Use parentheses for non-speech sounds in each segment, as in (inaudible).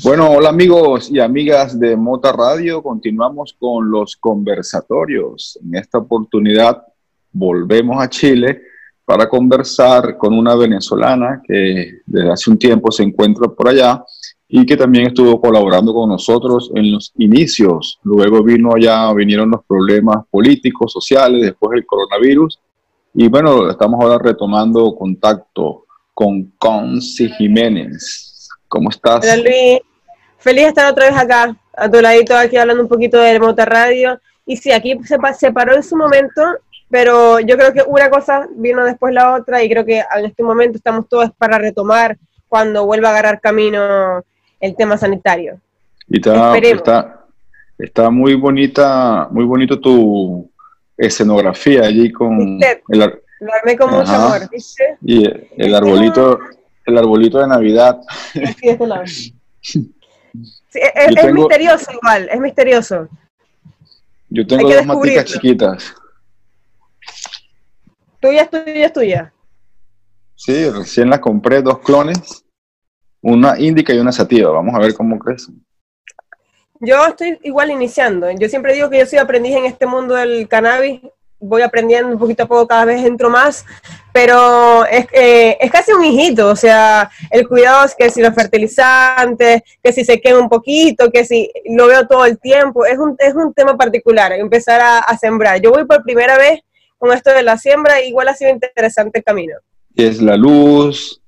Bueno, hola amigos y amigas de Mota Radio. Continuamos con los conversatorios. En esta oportunidad volvemos a Chile para conversar con una venezolana que desde hace un tiempo se encuentra por allá y que también estuvo colaborando con nosotros en los inicios. Luego vino allá, vinieron los problemas políticos, sociales, después el coronavirus. Y bueno, estamos ahora retomando contacto con Conci Jiménez. ¿Cómo estás? Hola Luis, feliz de estar otra vez acá, a tu ladito aquí hablando un poquito de Mota Radio. Y sí, aquí se, se paró en su momento, pero yo creo que una cosa vino después la otra y creo que en este momento estamos todos para retomar cuando vuelva a agarrar camino el tema sanitario. Y está, está, muy bonita, muy bonito tu escenografía allí con el, lo armé con mucho amor, ¿viste? Y el arbolito, el arbolito de Navidad. es, misterioso igual, es misterioso. Yo tengo dos maticas chiquitas. ¿Tuya es tuya es tuya? Sí, recién las compré, dos clones, una índica y una sativa. Vamos a ver cómo crecen. Yo estoy igual iniciando. Yo siempre digo que yo soy aprendiz en este mundo del cannabis voy aprendiendo un poquito a poco, cada vez entro más, pero es, eh, es casi un hijito, o sea, el cuidado es que si los fertilizantes, que si se quema un poquito, que si lo veo todo el tiempo, es un, es un tema particular, empezar a, sembrar. Yo voy por primera vez con esto de la siembra, igual ha sido interesante el camino. Es la luz,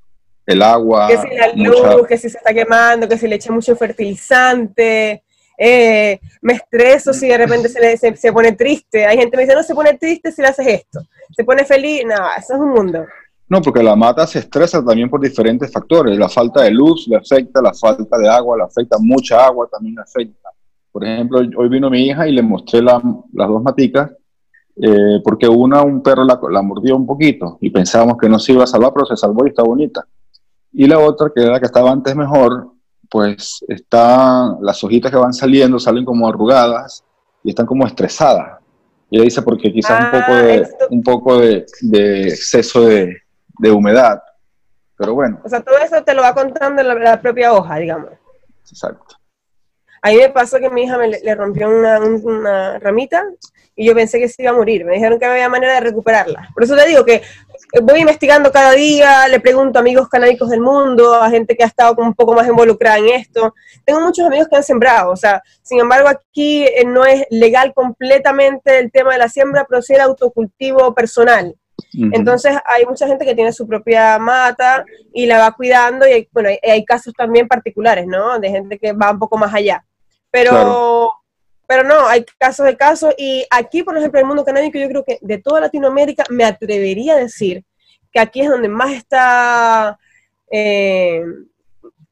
el agua. Que si la luz, que si se está quemando, que si le eché mucho fertilizante, eh, me estreso si de repente se, se, pone triste. Hay gente que me dice, no, se pone triste si le haces esto. Se pone feliz, no, eso es un mundo. No, porque la mata se estresa también por diferentes factores. La falta de luz le afecta, la falta de agua le afecta, mucha agua también le afecta. Por ejemplo, hoy vino mi hija y le mostré las dos maticas, eh, porque una, un perro la, la, mordió un poquito y pensábamos que no se iba a salvar, pero se salvó y está bonita. Y la otra, que era la que estaba antes mejor, pues están, las hojitas que van saliendo salen como arrugadas y están como estresadas. Y ella dice porque quizás un poco de, ah, un poco de, exceso de, humedad. Pero bueno. O sea, todo eso te lo va contando la, la propia hoja, digamos. Exacto. A mí me pasó que mi hija me le rompió una, una ramita y yo pensé que se iba a morir. Me dijeron que había manera de recuperarla. Por eso te digo que voy investigando cada día, le pregunto a amigos canábicos del mundo, a gente que ha estado un poco más involucrada en esto. Tengo muchos amigos que han sembrado, o sea, sin embargo aquí eh, no es legal completamente el tema de la siembra, pero sí el autocultivo personal. Entonces hay mucha gente que tiene su propia mata y la va cuidando y hay, bueno, hay, casos también particulares, ¿no? De gente que va un poco más allá. Pero pero no, hay casos de casos y aquí, por ejemplo, el mundo canábico, yo creo que de toda Latinoamérica me atrevería a decir que aquí es donde más está, eh,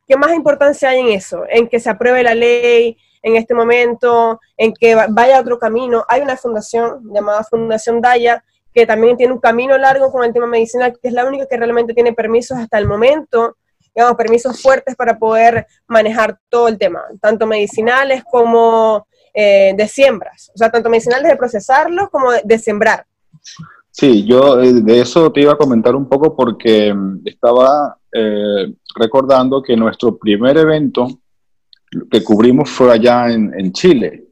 que más importancia hay en eso, en que se apruebe la ley en este momento, en que vaya otro camino. Hay una fundación llamada Fundación Daya que también tiene un camino largo con el tema medicinal, que es la única que realmente tiene permisos hasta el momento, digamos, permisos fuertes para poder manejar todo el tema, tanto medicinales como eh, de siembras, o sea, tanto medicinales de procesarlos como de, sembrar. Sí, yo eh, de eso te iba a comentar un poco porque mm, estaba eh, recordando que nuestro primer evento que cubrimos fue allá en, Chile.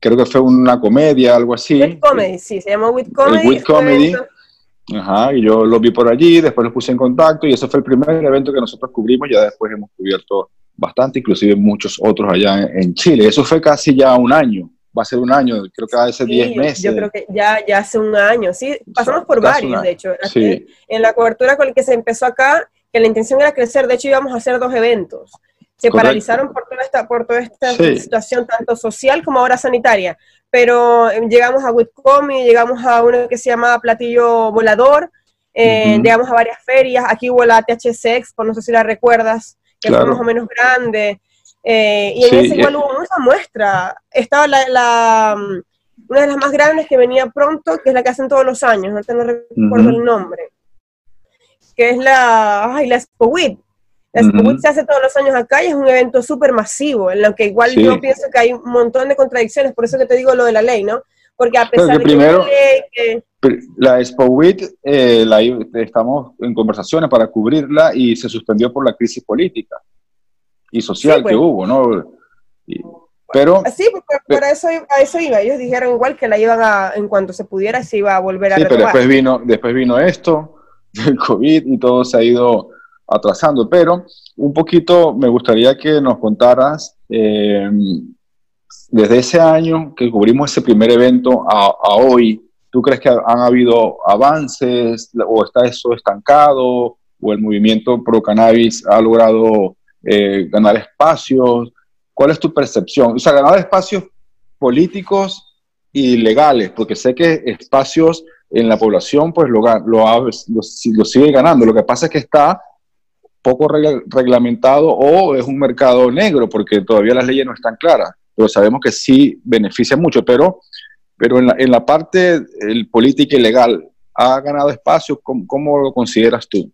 Creo que fue una comedia, algo así. With Comedy, sí, se llamó With Comedy. With Comedy. Ajá, y yo lo vi por allí, después los puse en contacto y ese fue el primer evento que nosotros cubrimos, ya después hemos cubierto bastante, inclusive muchos otros allá en, Chile. Eso fue casi ya un año, va a ser un año, creo que hace 10 meses. Yo creo que ya, ya hace un año, sí, pasamos por varios, de hecho. En la cobertura con la que se empezó acá, que la intención era crecer, de hecho íbamos a hacer dos eventos. Se paralizaron por toda esta, por toda esta situación, tanto social como ahora sanitaria. Pero eh, llegamos a Witcomi, llegamos a uno que se llamaba Platillo Volador, eh, llegamos a varias ferias. Aquí hubo la THC Expo, no sé si la recuerdas que fue más o menos grande. Eh, y en ese igual hubo mucha muestra. Estaba la, mm, una de las más grandes que venía pronto, que es la que hacen todos los años, no recuerdo el nombre, que es la, ay, la Expo La Expo se hace todos los años acá y es un evento súper masivo, en lo que igual yo pienso que hay un montón de contradicciones, por eso que te digo lo de la ley, ¿no? Porque a pesar de primero, que la Expo WIT, eh, estamos en conversaciones para cubrirla y se suspendió por la crisis política. y social que pues. hubo, ¿no? pero... Sí, porque para eso, a eso iba. Ellos dijeron igual que la iban a, en cuanto se pudiera, se iba a volver a Sí, pero después vino, después vino esto, (laughs) el COVID, y todo se ha ido atrasando. Pero un poquito me gustaría que nos contaras, eh, desde ese año que cubrimos ese primer evento a, hoy, ¿tú crees que han habido avances o está eso estancado o el movimiento pro cannabis ha logrado eh, ganar espacios? ¿Cuál es tu percepción? O sea, ganar espacios políticos y legales, porque sé que espacios en la población pues lo, sigue ganando. Lo que pasa es que está poco reglamentado o es un mercado negro, porque todavía las leyes no están claras, pero sabemos que sí beneficia mucho, pero, pero en, la, en la parte el política y legal, ¿ha ganado espacio? ¿Cómo, ¿Cómo, lo consideras tú?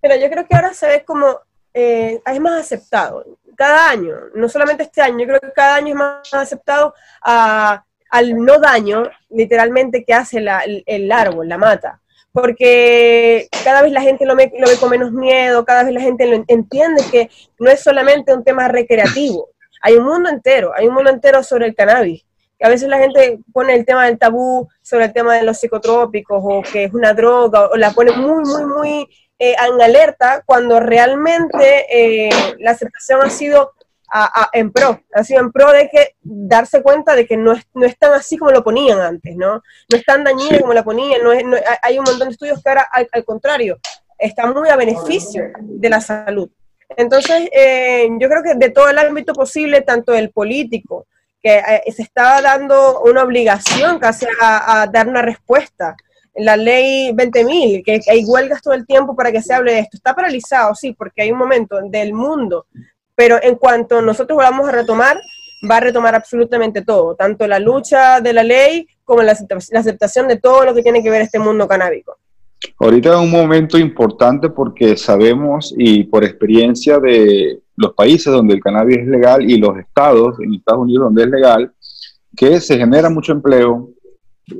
Pero yo creo que ahora se ve como, eh, es más aceptado. Cada año, no solamente este año, yo creo que cada año es más aceptado al no daño, literalmente, que hace el, árbol, la mata. Porque cada vez la gente lo, ve con menos miedo, cada vez la gente lo entiende que no es solamente un tema recreativo. Hay un mundo entero, hay un mundo entero sobre el cannabis. A veces la gente pone el tema del tabú sobre el tema de los psicotrópicos o que es una droga o la pone muy, muy, muy eh, en alerta cuando realmente eh, la aceptación ha sido en pro, ha sido en pro de que darse cuenta de que no es, no tan así como lo ponían antes, ¿no? No es tan dañino como lo ponían, no, es, hay un montón de estudios que ahora, al, contrario, están muy a beneficio de la salud. Entonces, eh, yo creo que de todo el ámbito posible, tanto el político, que se estaba dando una obligación casi a dar una respuesta, la ley 20.000, que hay huelgas todo el tiempo para que se hable de esto. Está paralizado, sí, porque hay un momento del mundo, pero en cuanto nosotros volvamos a retomar, va a retomar absolutamente todo, tanto la lucha de la ley como la, aceptación de todo lo que tiene que ver este mundo canábico. Ahorita es un momento importante porque sabemos y por experiencia de los países donde el cannabis es legal y los estados, en Estados Unidos donde es legal, que se genera mucho empleo,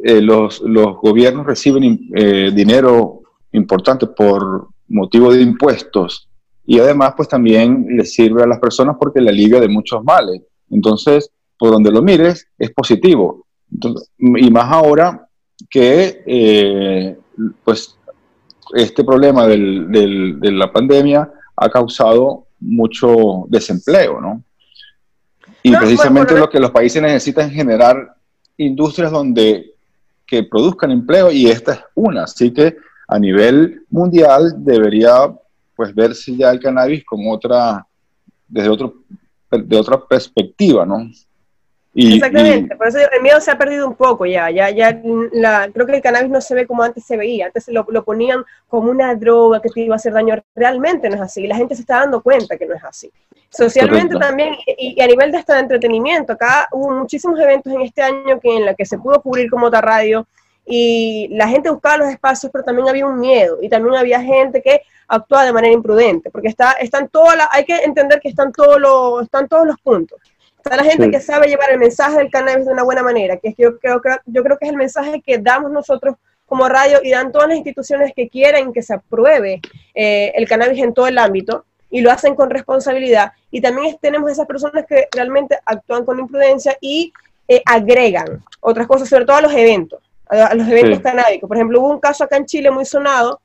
eh, los, los, gobiernos reciben eh, dinero importante por motivo de impuestos y además pues también les sirve a las personas porque le alivia de muchos males. Entonces, por donde lo mires, es positivo. y más ahora que eh, pues este problema del, del, de la pandemia ha causado mucho desempleo, ¿no? Y precisamente lo que los países necesitan es generar industrias donde que produzcan empleo y esta es una. Así que a nivel mundial debería pues verse ya el cannabis con otra, desde otro, de otra perspectiva, ¿no? Exactamente, por eso el miedo se ha perdido un poco ya, ya, ya la, creo que el cannabis no se ve como antes se veía, antes lo, lo ponían como una droga que te iba a hacer daño, realmente no es así, la gente se está dando cuenta que no es así. Socialmente también, y, a nivel de este entretenimiento, acá hubo muchísimos eventos en este año que en la que se pudo cubrir como otra radio, y la gente buscaba los espacios, pero también había un miedo, y también había gente que actuaba de manera imprudente, porque está, están todas hay que entender que están todos los, están todos los puntos Está la gente que sabe llevar el mensaje del cannabis de una buena manera, que yo creo, yo creo que es el mensaje que damos nosotros como radio y dan todas las instituciones que quieren que se apruebe eh, el cannabis en todo el ámbito y lo hacen con responsabilidad. Y también tenemos esas personas que realmente actúan con imprudencia y eh, agregan otras cosas, sobre todo a los eventos, a, los eventos canábicos. Por ejemplo, hubo un caso acá en Chile muy sonado,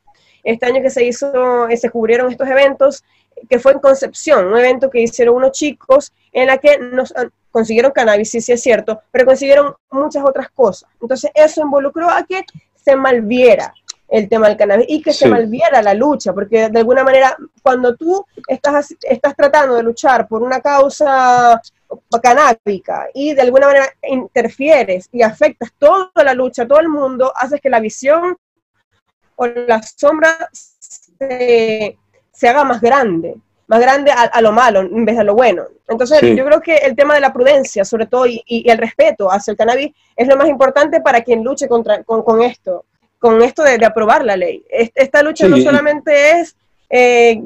este año que se hizo, eh, se cubrieron estos eventos que fue en Concepción, un evento que hicieron unos chicos en la que nos ah, consiguieron cannabis, sí, sí es cierto, pero consiguieron muchas otras cosas. Entonces eso involucró a que se malviera el tema del cannabis y que se malviera la lucha, porque de alguna manera cuando tú estás, estás tratando de luchar por una causa canábica y de alguna manera interfieres y afectas toda la lucha, todo el mundo, haces que la visión o la sombra se se haga más grande, más grande a, lo malo en vez de a lo bueno. Entonces, yo creo que el tema de la prudencia, sobre todo, y, el respeto hacia el cannabis, es lo más importante para quien luche contra, con, esto, con esto de, aprobar la ley. Esta lucha no solamente es eh,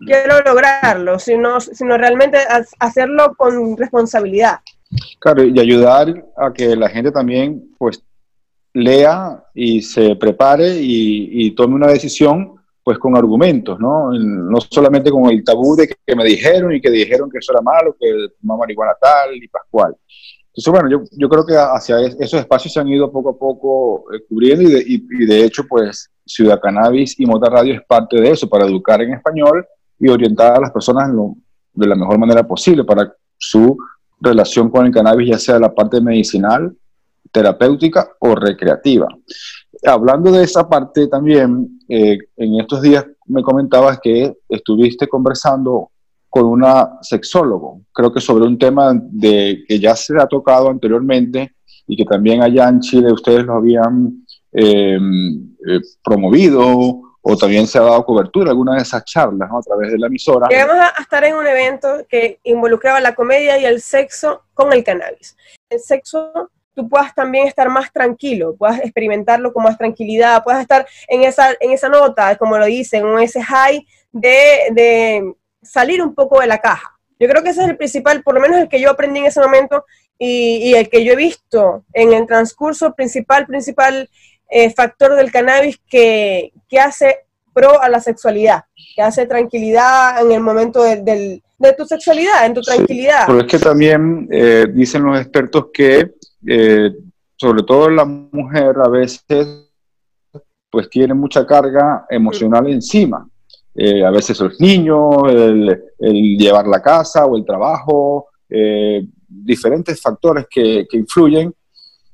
quiero lograrlo, sino, sino realmente hacerlo con responsabilidad. Claro, y ayudar a que la gente también, pues, lea y se prepare y, tome una decisión pues con argumentos, ¿no? No solamente con el tabú de que, me dijeron y que dijeron que eso era malo, que fumaba marihuana tal y pascual. Entonces, bueno, yo, yo creo que hacia esos espacios se han ido poco a poco eh, cubriendo y de, y, de hecho, pues Ciudad Cannabis y Mota Radio es parte de eso, para educar en español y orientar a las personas de la mejor manera posible para su relación con el cannabis, ya sea la parte medicinal, terapéutica o recreativa. Hablando de esa parte también, eh, en estos días me comentabas que estuviste conversando con una sexólogo, creo que sobre un tema de, que ya se ha tocado anteriormente y que también allá en Chile ustedes lo habían eh, eh, promovido o también se ha dado cobertura alguna de esas charlas a través de la emisora. Llegamos a estar en un evento que involucraba la comedia y el sexo con el cannabis. El sexo tú puedas también estar más tranquilo, puedas experimentarlo con más tranquilidad, puedas estar en esa, en esa nota, como lo dicen, en ese high de, de salir un poco de la caja. Yo creo que ese es el principal, por lo menos el que yo aprendí en ese momento y, y el que yo he visto en el transcurso principal, principal eh, factor del cannabis que, que, hace pro a la sexualidad, que hace tranquilidad en el momento de tu sexualidad, en tu tranquilidad. pero es que también eh, dicen los expertos que, eh, sobre todo la mujer a veces, pues tiene mucha carga emocional encima. a veces los niños, el, el, llevar la casa o el trabajo, diferentes factores que, que influyen.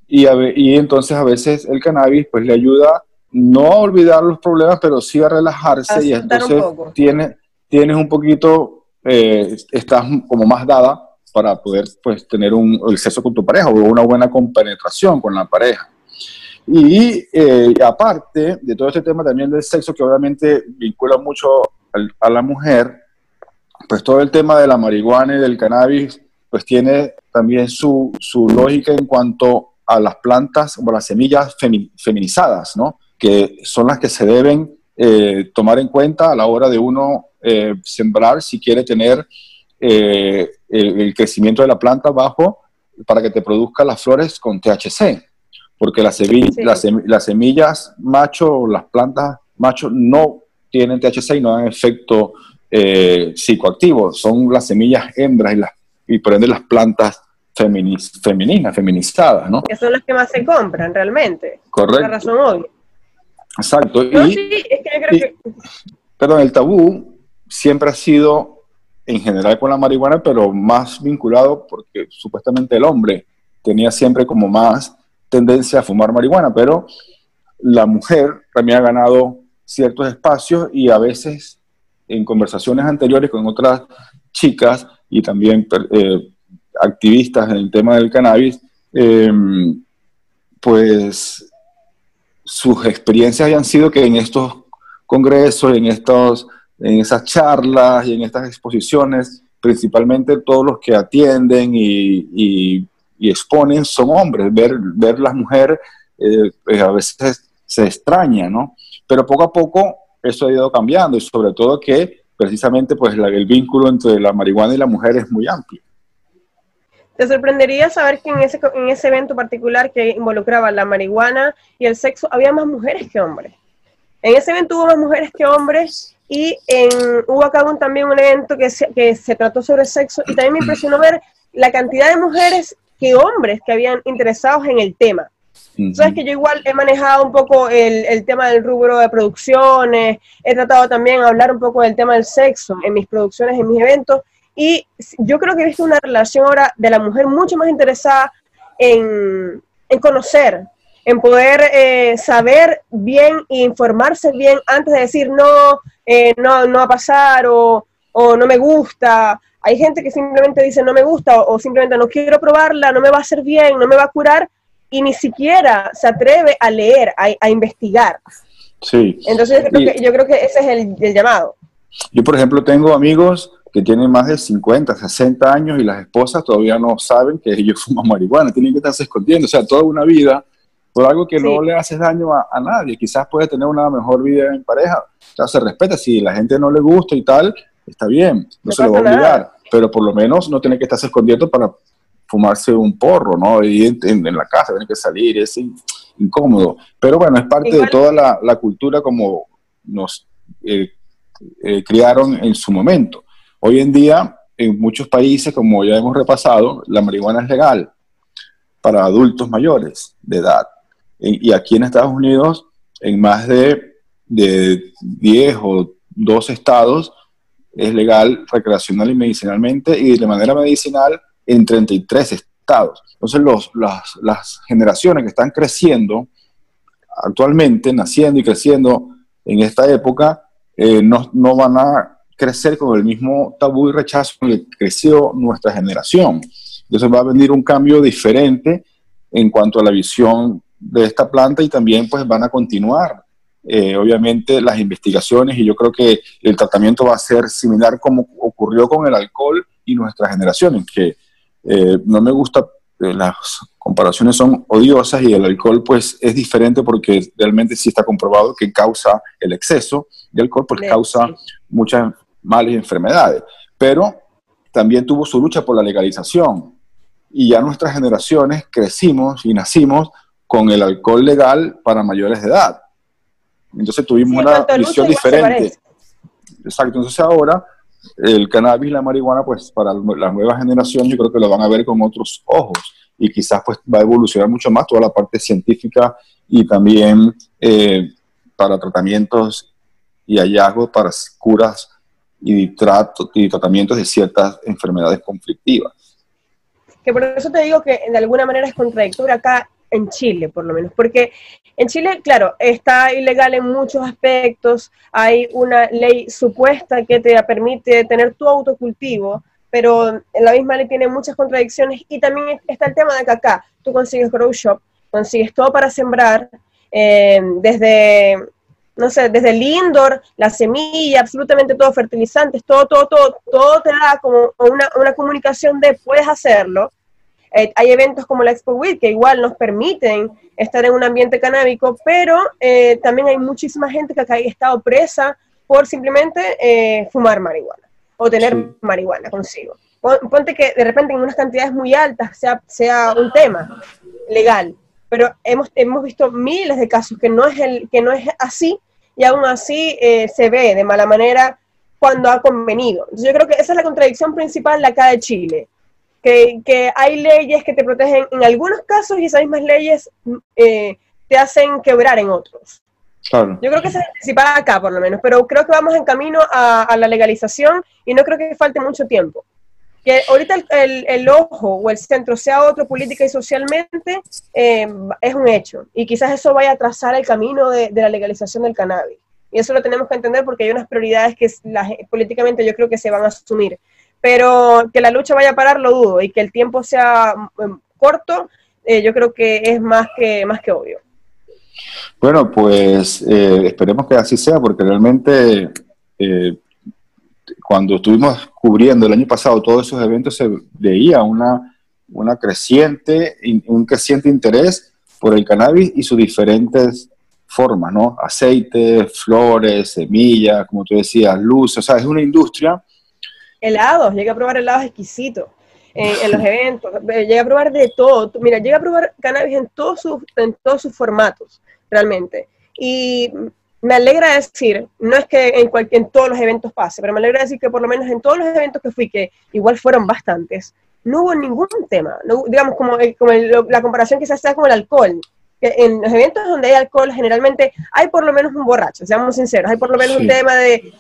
Y, y entonces a veces el cannabis pues le ayuda no a olvidar los problemas, pero sí a relajarse y entonces tienes, tienes un poquito, eh, estás como más dada para poder pues tener un el sexo con tu pareja o una buena compenetración con la pareja. Y eh, aparte de todo este tema también del sexo, que obviamente vincula mucho a la mujer, pues todo el tema de la marihuana y del cannabis, pues tiene también su, su lógica en cuanto a las plantas o las semillas feminizadas, ¿no? que son las que se deben eh, tomar en cuenta a la hora de uno eh, sembrar si quiere tener eh, el, crecimiento de la planta bajo para que te produzca las flores con THC, porque las, las, semillas macho, las plantas macho no tienen THC y no dan efecto psicoactivo, son las semillas hembras y, las, y por ende las plantas femeninas, feminizadas, ¿no? Que son las que más se compran realmente. Correcto. la razón obvia. Exacto. y, Perdón, el tabú siempre ha sido en general con la marihuana, pero más vinculado porque supuestamente el hombre tenía siempre como más tendencia a fumar marihuana, pero la mujer también ha ganado ciertos espacios y a veces en conversaciones anteriores con otras chicas y también eh, activistas en el tema del cannabis, em, pues sus experiencias hayan sido que en estos congresos, en, estos, en esas charlas y en estas exposiciones, principalmente todos los que atienden y, exponen son hombres. Ver, ver las mujeres eh, pues a veces se extraña, ¿no? Pero poco a poco eso ha ido cambiando y sobre todo que precisamente pues el vínculo entre la marihuana y la mujer es muy amplio. Te sorprendería saber que en ese, en ese evento particular que involucraba la marihuana y el sexo había más mujeres que hombres. En ese evento hubo más mujeres que hombres y en, hubo acá también un evento que se, que se trató sobre sexo y también me impresionó ver la cantidad de mujeres que hombres que habían interesados en el tema. Sabes que yo igual he manejado un poco el, el, tema del rubro de producciones, he tratado también de hablar un poco del tema del sexo en mis producciones, en mis eventos, y yo creo que he visto una relación ahora de la mujer mucho más interesada en, conocer, en poder eh, saber bien e informarse bien antes de decir no, eh, no, no va a pasar o, no me gusta. Hay gente que simplemente dice no me gusta o, simplemente no quiero probarla, no me va a hacer bien, no me va a curar y ni siquiera se atreve a leer, a, investigar. Sí. Entonces yo creo, que, yo creo que ese es el, el llamado. Yo, por ejemplo, tengo amigos que tienen más de 50, 60 años y las esposas todavía no saben que ellos (laughs) fuman marihuana, tienen que estarse escondiendo, o sea, toda una vida por algo que no le hace daño a, nadie, quizás puede tener una mejor vida en pareja, o sea, se respeta, si la gente no le gusta y tal, está bien, no, se lo va a obligar, pero por lo menos no tiene que estarse escondiendo para fumarse un porro, ¿no? Y en, la casa, tiene que salir, es incómodo, pero bueno, es parte de toda la, la cultura como nos eh, eh, criaron en su momento. Hoy en día, en muchos países, como ya hemos repasado, la marihuana es legal para adultos mayores de edad. Y, aquí en Estados Unidos, en más de, de 10 o 12 estados, es legal recreacional y medicinalmente, y de manera medicinal en 33 estados. Entonces, los, las, las generaciones que están creciendo actualmente, naciendo y creciendo en esta época, eh, no, no, van a crecer con el mismo tabú y rechazo que creció nuestra generación. Entonces va a venir un cambio diferente en cuanto a la visión de esta planta y también pues van a continuar eh, obviamente las investigaciones. Y yo creo que el tratamiento va a ser similar como ocurrió con el alcohol y nuestra generación, que eh, no me gusta, las comparaciones son odiosas y el alcohol pues es diferente porque realmente sí está comprobado que causa el exceso de alcohol, pues causa muchas malas enfermedades, pero también tuvo su lucha por la legalización. Y ya nuestras generaciones crecimos y nacimos con el alcohol legal para mayores de edad. Entonces tuvimos una visión diferente. Exacto, entonces ahora el cannabis y la marihuana, pues para las nuevas generaciones yo creo que lo van a ver con otros ojos y quizás pues va a evolucionar mucho más toda la parte científica y también eh, para tratamientos y hallazgos para curas y, trato, y tratamientos de ciertas enfermedades conflictivas. Que por eso te digo que de alguna manera es contradictorio acá en Chile, por lo menos, porque en Chile, claro, está ilegal en muchos aspectos, hay una ley supuesta que te permite tener tu autocultivo, pero en la misma ley tiene muchas contradicciones y también está el tema de que acá tú consigues grow shop, consigues todo para sembrar, eh, desde, no sé, desde el indoor, la semilla, absolutamente todo, fertilizantes, todo, todo, todo, todo te da como una, una comunicación de puedes hacerlo, eh, hay eventos como la Expo Week que igual nos permiten estar en un ambiente canábico, pero eh, también hay muchísima gente que ha estado presa por simplemente eh, fumar marihuana o tener marihuana consigo. Ponte que de repente en unas cantidades muy altas sea, sea un tema legal, pero hemos, hemos visto miles de casos que no es, el, que no es así y aún así se ve de mala manera cuando ha convenido. Entonces yo creo que esa es la contradicción principal de acá de Chile que, hay leyes que te protegen en algunos casos y esas mismas leyes eh, te hacen quebrar en otros. Yo creo que esa es la principal acá, por lo menos, pero creo que vamos en camino a, la legalización y no creo que falte mucho tiempo. Que ahorita el, ojo o el centro sea otro política y socialmente eh, es un hecho. Y quizás eso vaya a trazar el camino de, la legalización del cannabis. Y eso lo tenemos que entender porque hay unas prioridades que políticamente yo creo que se van a asumir pero que la lucha vaya a parar lo dudo y que el tiempo sea mm, corto, eh, yo creo que es más que, más que obvio. Bueno, pues eh, esperemos que así sea, porque realmente eh, cuando estuvimos cubriendo el año pasado todos esos eventos se veía una, una creciente, un creciente interés por el cannabis y sus diferentes formas, ¿no? Aceite, flores, semillas, como tú decías, luz, o sea, es una industria helados, llegué a probar helados exquisitos en, los eventos, llegué a probar de todo. Mira, llegué a probar cannabis en todos sus, en todos sus formatos, realmente. Y me alegra decir, no es que en, en todos los eventos pase, pero me alegra decir que por lo menos en todos los eventos que fui, que igual fueron bastantes, no hubo ningún tema. digamos, como, como la comparación que se hace con el alcohol en los eventos donde hay alcohol generalmente hay por lo menos un borracho, seamos sinceros, hay por lo menos un tema de,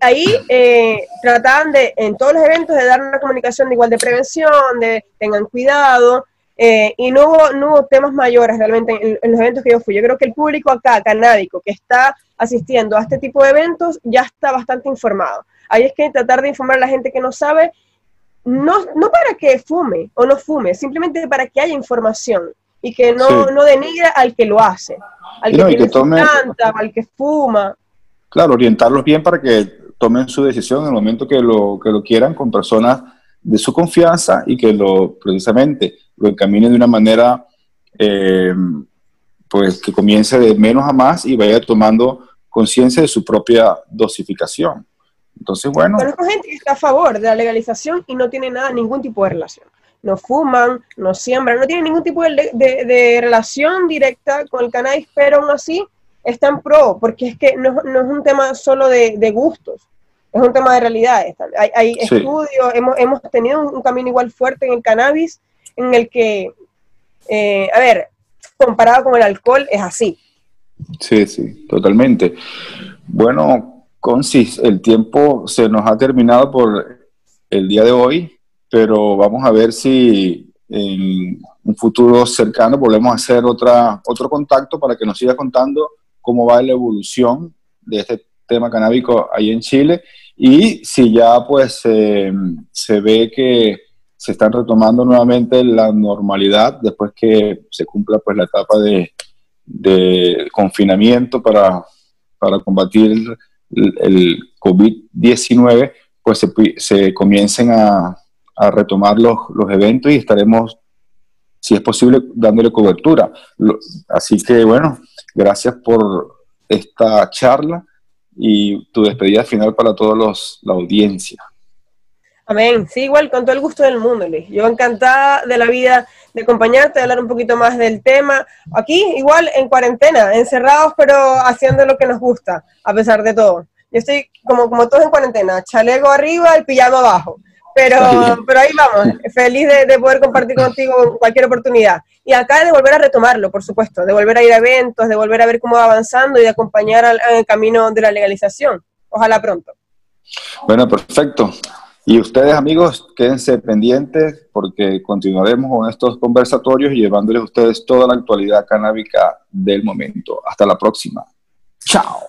ahí, eh, trataban de, en todos los eventos, de dar una comunicación de igual de prevención, de tengan cuidado, eh, y no hubo, no hubo temas mayores realmente en, los eventos que yo fui. Yo creo que el público acá, canábico, que está asistiendo a este tipo de eventos, ya está bastante informado. Ahí es que tratar de informar a la gente que no sabe, no, no para que fume o no fume, simplemente para que haya información y que no, no denigra al que lo hace, al que, tiene al que fuma. Claro, orientarlos bien para que tomen su decisión en el momento que lo, que lo quieran con personas de su confianza y que lo precisamente lo encaminen de una manera eh, pues que comience de menos a más y vaya tomando conciencia de su propia dosificación. Entonces, bueno. Conozco gente que está a favor de la legalización y no tiene nada, ningún tipo de relación no fuman, no siembran, no tienen ningún tipo de, relación directa con el cannabis, pero aún así está en pro, porque es que no, es un tema solo de, gustos, es un tema de realidades. Hay, hay estudios, hemos, hemos, tenido un, camino igual fuerte en el cannabis, en el que, eh, a ver, comparado con el alcohol, es así. Sí, sí, totalmente. Bueno, Consis, el tiempo se nos ha terminado por el día de hoy, pero vamos a ver si en un futuro cercano volvemos a hacer otra, otro contacto para que nos siga contando cómo va la evolución de este tema canábico ahí en Chile y si ya pues se ve que se están retomando nuevamente la normalidad después que se cumpla pues la etapa de, confinamiento para, para combatir el, COVID-19, pues se, se comiencen a, retomar los, los, eventos y estaremos, si es posible, dándole cobertura. así que bueno, gracias por esta charla y tu despedida final para todos la audiencia. Amén. Sí, igual, con todo el gusto del mundo, Luis. Yo encantada de la vida de acompañarte, de hablar un poquito más del tema. Aquí, igual, en cuarentena, encerrados, pero haciendo lo que nos gusta, a pesar de todo. Yo estoy como, como todos en cuarentena, chaleco arriba y pijama abajo. Pero, pero ahí vamos, feliz de, poder compartir contigo cualquier oportunidad. Y acá de volver a retomarlo, por supuesto, de volver a ir a eventos, de volver a ver cómo va avanzando y de acompañar al, camino de la legalización. Ojalá pronto. Bueno, perfecto. Y ustedes, amigos, quédense pendientes porque continuaremos con estos conversatorios y llevándoles a ustedes toda la actualidad canábica del momento. Hasta la próxima. Chao.